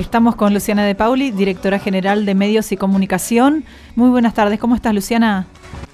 Estamos con Luciana De Pauli, directora general de Medios y Comunicación. Muy buenas tardes, ¿cómo estás Luciana?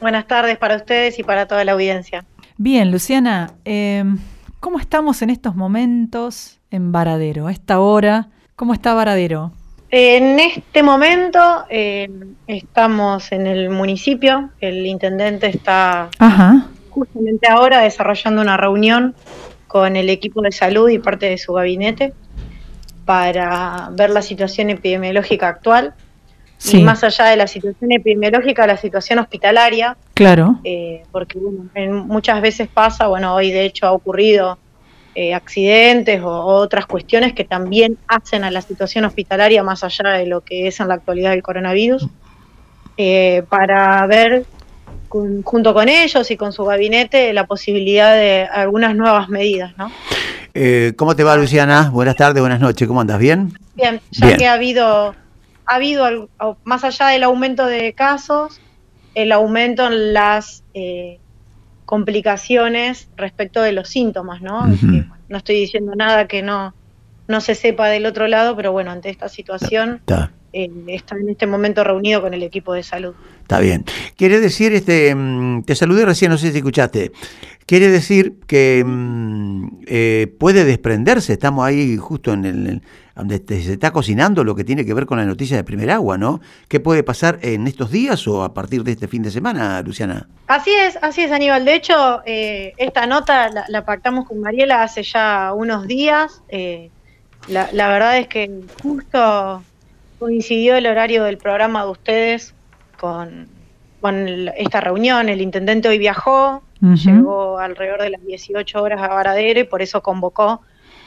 Buenas tardes para ustedes y para toda la audiencia. Bien, Luciana, eh, ¿cómo estamos en estos momentos en Varadero? A esta hora, ¿cómo está Varadero? En este momento eh, estamos en el municipio, el intendente está justamente ahora desarrollando una reunión con el equipo de salud y parte de su gabinete para ver la situación epidemiológica actual y más allá de la situación epidemiológica, la situación hospitalaria. Claro. Eh, porque muchas veces pasa, bueno, hoy de hecho ha ocurrido eh, accidentes o, otras cuestiones que también hacen a la situación hospitalaria más allá de lo que es en la actualidad el coronavirus, eh, para ver junto con ellos y con su gabinete la posibilidad de algunas nuevas medidas, ¿no? Eh, ¿Cómo te va, Luciana? Buenas tardes, buenas noches, ¿cómo andas? ¿Bien? Bien, ya que ha habido, ha habido, más allá del aumento de casos, el aumento en las complicaciones respecto de los síntomas, ¿no? no estoy diciendo nada que no, no se sepa del otro lado, pero bueno, ante esta situación eh, está en este momento reunido con el equipo de salud. Está bien. Quiere decir, este, mm, te saludé recién, no sé si escuchaste. Quiere decir que mm, eh, puede desprenderse, estamos ahí justo en el, donde se está cocinando lo que tiene que ver con la noticia de primer agua, ¿no? ¿Qué puede pasar en estos días o a partir de este fin de semana, Luciana? Así es, así es, Aníbal. De hecho, eh, esta nota la, pactamos con Mariela hace ya unos días. Eh, la, verdad es que justo coincidió el horario del programa de ustedes con, esta reunión. El intendente hoy viajó, llegó alrededor de las 18 horas a Varadero y por eso convocó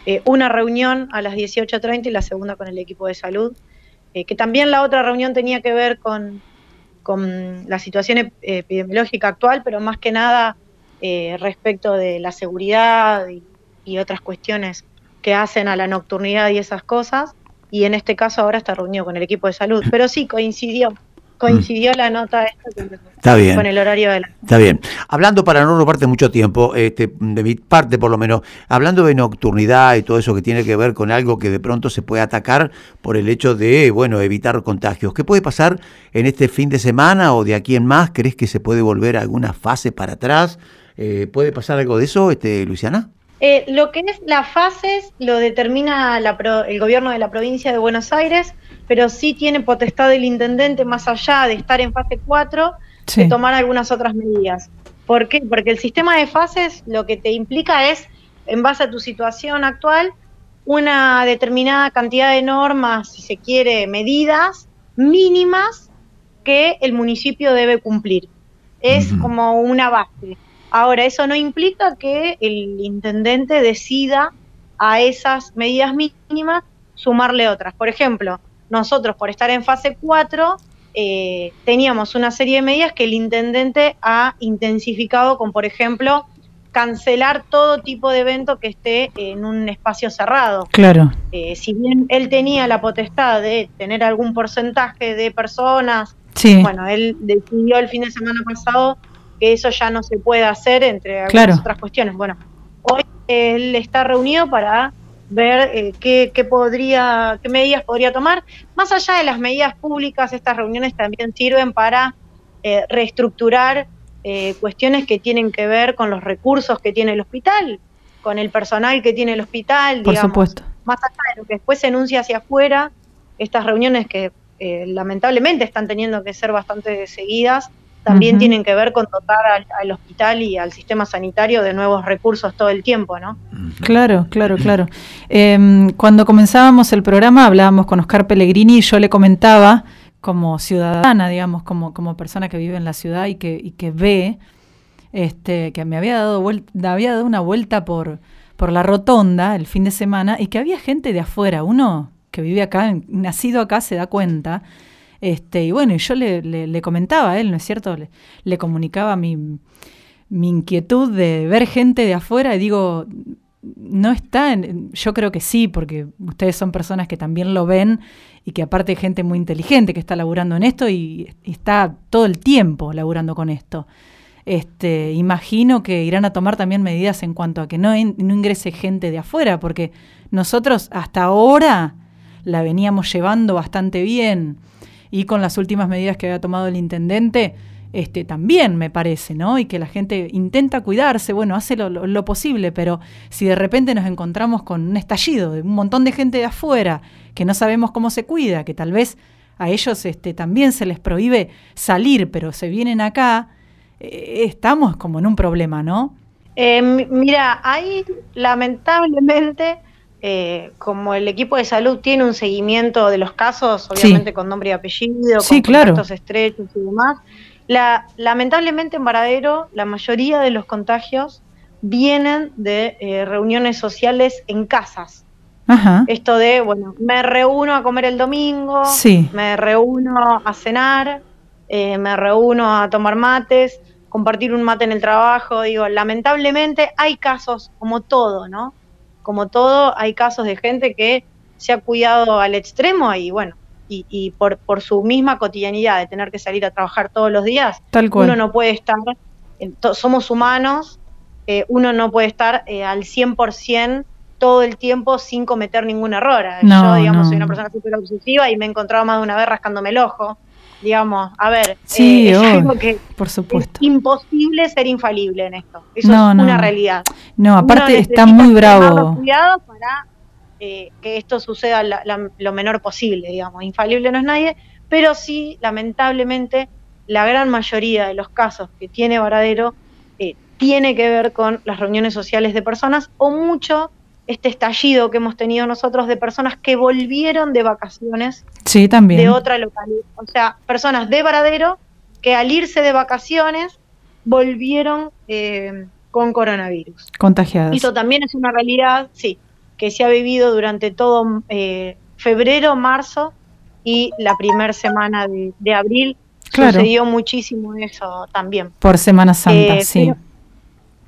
eh, una reunión a las 18.30 y la segunda con el equipo de salud, eh, que también la otra reunión tenía que ver con, la situación epidemiológica actual, pero más que nada eh, respecto de la seguridad y, otras cuestiones que hacen a la nocturnidad y esas cosas. Y en este caso ahora está reunido con el equipo de salud. Pero sí, coincidió coincidió la nota Está bien. con el horario de la... Está bien. Hablando para no robarte mucho tiempo, este, de mi parte por lo menos, hablando de nocturnidad y todo eso que tiene que ver con algo que de pronto se puede atacar por el hecho de, bueno, evitar contagios. ¿Qué puede pasar en este fin de semana o de aquí en más? ¿Crees que se puede volver a alguna fase para atrás? Eh, ¿Puede pasar algo de eso, este, Luciana? Eh, lo que es las fases lo determina el gobierno de la provincia de Buenos Aires pero sí tiene potestad el intendente, más allá de estar en fase 4, de tomar algunas otras medidas. ¿Por qué? Porque el sistema de fases lo que te implica es, en base a tu situación actual, una determinada cantidad de normas, si se quiere, medidas mínimas que el municipio debe cumplir. Es como una base. Ahora, eso no implica que el intendente decida a esas medidas mínimas sumarle otras. Por ejemplo, nosotros por estar en fase 4 eh, teníamos una serie de medidas que el intendente ha intensificado con, por ejemplo, cancelar todo tipo de evento que esté en un espacio cerrado. Claro. Eh, si bien él tenía la potestad de tener algún porcentaje de personas, bueno, él decidió el fin de semana pasado que eso ya no se puede hacer entre algunas otras cuestiones. Bueno, hoy él está reunido para ver eh, qué, podría, qué medidas podría tomar. Más allá de las medidas públicas, estas reuniones también sirven para eh, reestructurar eh, cuestiones que tienen que ver con los recursos que tiene el hospital, con el personal que tiene el hospital, Por supuesto. Más allá de lo que después se enuncia hacia afuera, estas reuniones que lamentablemente están teniendo que ser bastante seguidas, también tienen que ver con dotar al, hospital y al sistema sanitario de nuevos recursos todo el tiempo, ¿no? Claro, claro, claro. Em, cuando comenzábamos el programa hablábamos con Oscar Pellegrini y yo le comentaba como ciudadana, digamos, como, como persona que vive en la ciudad y que, y que ve, este, que me había dado, vuelta, había dado una vuelta por, por la rotonda el fin de semana y que había gente de afuera, uno que vive acá, nacido acá, se da cuenta este, y bueno, yo le, comentaba a él, ¿no es cierto? Le, comunicaba mi, inquietud de ver gente de afuera y digo, no está, yo creo que sí, porque ustedes son personas que también lo ven y que aparte hay gente muy inteligente que está laburando en esto y, está todo el tiempo laburando con esto. Este, imagino que irán a tomar también medidas en cuanto a que no ingrese gente de afuera, porque nosotros hasta ahora la veníamos llevando bastante bien y con las últimas medidas que había tomado el intendente, este, también me parece, ¿no? Y que la gente intenta cuidarse, bueno, hace lo, posible, pero si de repente nos encontramos con un estallido de un montón de gente de afuera que no sabemos cómo se cuida, que tal vez a ellos este, también se les prohíbe salir, pero se vienen acá, eh, estamos como en un problema, ¿no? Eh, mira, ahí lamentablemente eh, como el equipo de salud tiene un seguimiento de los casos, obviamente con nombre y apellido, con contactos estrechos y demás, la, lamentablemente en Varadero la mayoría de los contagios vienen de eh, reuniones sociales en casas. Esto de, bueno, me reúno a comer el domingo, me reúno a cenar, eh, me reúno a tomar mates, compartir un mate en el trabajo, digo, lamentablemente hay casos como todo, ¿no? Como todo, hay casos de gente que se ha cuidado al extremo y bueno, y, por, por, su misma cotidianidad de tener que salir a trabajar todos los días, uno no puede estar, somos humanos, eh, uno no puede estar eh, al 100% todo el tiempo sin cometer ningún error. Yo, digamos, soy una persona súper obsesiva y me he encontrado más de una vez rascándome el ojo digamos, a ver, sí, eh, es algo que por supuesto. es imposible ser infalible en esto. Eso es una realidad. No, aparte está muy bravo. cuidado para eh, que esto suceda lo menor posible, digamos. Infalible no es nadie, pero sí, lamentablemente, la gran mayoría de los casos que tiene Varadero eh, tiene que ver con las reuniones sociales de personas o mucho este estallido que hemos tenido nosotros de personas que volvieron de vacaciones sí, también. de otra localidad. O sea, personas de Varadero que al irse de vacaciones volvieron eh, con coronavirus. Contagiadas. Eso también es una realidad, sí, que se ha vivido durante todo eh, febrero, marzo y la primera semana de, abril. Sucedió muchísimo eso también. Por Semana Santa, eh, sí.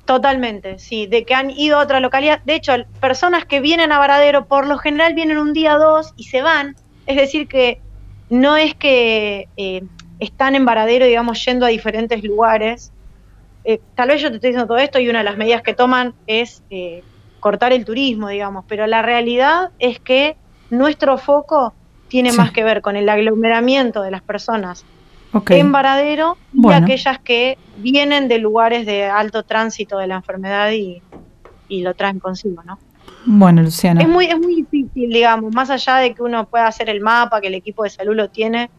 Totalmente, sí, de que han ido a otra localidad. De hecho, personas que vienen a Varadero por lo general vienen un día o dos y se van. Es decir, que no es que eh, están en Varadero, digamos, yendo a diferentes lugares. Eh, tal vez yo te estoy diciendo todo esto y una de las medidas que toman es eh, cortar el turismo, digamos, pero la realidad es que nuestro foco tiene más que ver con el aglomeramiento de las personas en Varadero y aquellas que vienen de lugares de alto tránsito de la enfermedad y, lo traen consigo, ¿no? Bueno, Luciana. Es muy, es muy difícil, digamos, más allá de que uno pueda hacer el mapa, que el equipo de salud lo tiene,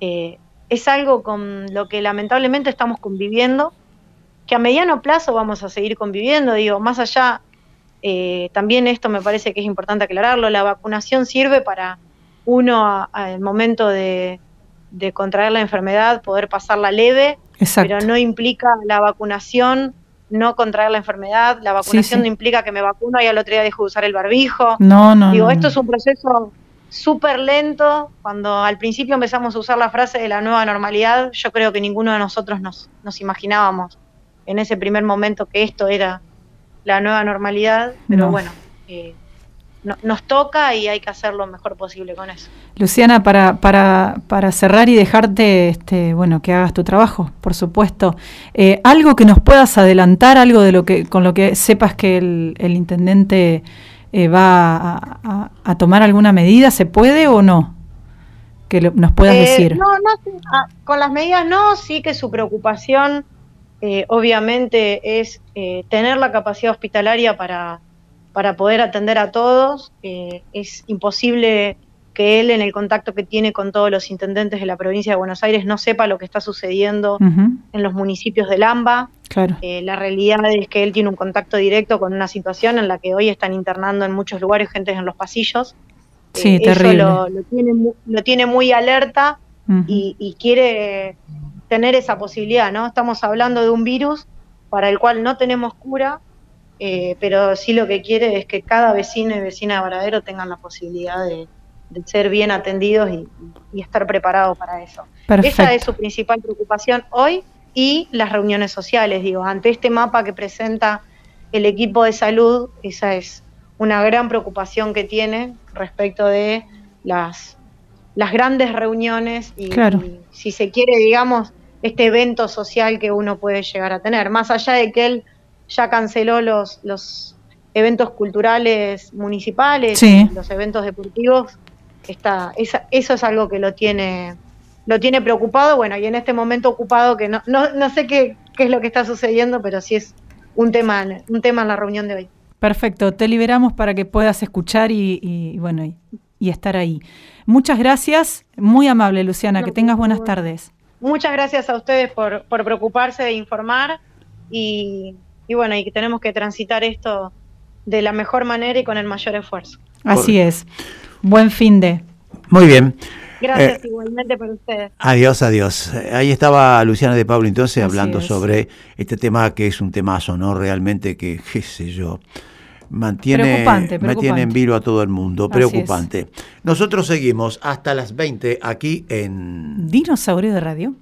eh, es algo con lo que lamentablemente estamos conviviendo, que a mediano plazo vamos a seguir conviviendo, digo, más allá, eh, también esto me parece que es importante aclararlo, la vacunación sirve para uno al momento de, de contraer la enfermedad, poder pasarla leve, pero no implica la vacunación, no contraer la enfermedad, la vacunación no implica que me vacuno y al otro día dejo de usar el barbijo. No, no. Digo, esto es un proceso súper lento. Cuando al principio empezamos a usar la frase de la nueva normalidad, yo creo que ninguno de nosotros nos, nos imaginábamos en ese primer momento que esto era la nueva normalidad, pero bueno, eh, nos toca y hay que hacer lo mejor posible con eso. Luciana, para, para, para cerrar y dejarte, este, bueno, que hagas tu trabajo, por supuesto, eh, algo que nos puedas adelantar, algo de lo que, con lo que sepas que el, el intendente eh, va a, tomar alguna medida, ¿se puede o no? Que nos puedas eh, decir. No, no, ah, con las medidas no, sí que su preocupación, obviamente, es tener la capacidad hospitalaria para para poder atender a todos. Eh, es imposible que él, en el contacto que tiene con todos los intendentes de la provincia de Buenos Aires, no sepa lo que está sucediendo en los municipios del AMBA. Claro. Eh, la realidad es que él tiene un contacto directo con una situación en la que hoy están internando en muchos lugares gente en los pasillos. Sí, eh, terrible. Eso lo, tiene, lo tiene muy alerta y, y quiere tener esa posibilidad, ¿no? Estamos hablando de un virus para el cual no tenemos cura, eh, pero sí lo que quiere es que cada vecino y vecina de Varadero tengan la posibilidad de, ser bien atendidos y, estar preparados para eso. Esa es su principal preocupación hoy y las reuniones sociales, digo, ante este mapa que presenta el equipo de salud, esa es una gran preocupación que tiene respecto de las, las grandes reuniones y, y si se quiere, digamos, este evento social que uno puede llegar a tener, más allá de que él ya canceló los, los eventos culturales municipales, los eventos deportivos. está, eso es algo que lo tiene, lo tiene preocupado, bueno, y en este momento ocupado que no, no, no sé qué, qué es lo que está sucediendo, pero sí es un tema, un tema en la reunión de hoy. Perfecto, te liberamos para que puedas escuchar y, bueno, y, estar ahí. Muchas gracias, muy amable Luciana, que tengas buenas tardes. Muchas gracias a ustedes por, por preocuparse de informar y, y bueno, y que tenemos que transitar esto de la mejor manera y con el mayor esfuerzo. Así es. Buen fin de. Muy bien. Gracias eh, igualmente por ustedes. Adiós, adiós. Ahí estaba Luciana de Pablo entonces hablando sobre este tema que es un temazo, ¿no? Realmente que, qué sé yo, mantiene, mantiene en vilo a todo el mundo. Preocupante. Nosotros seguimos hasta las 20 aquí en... Dinosaurio de Radio.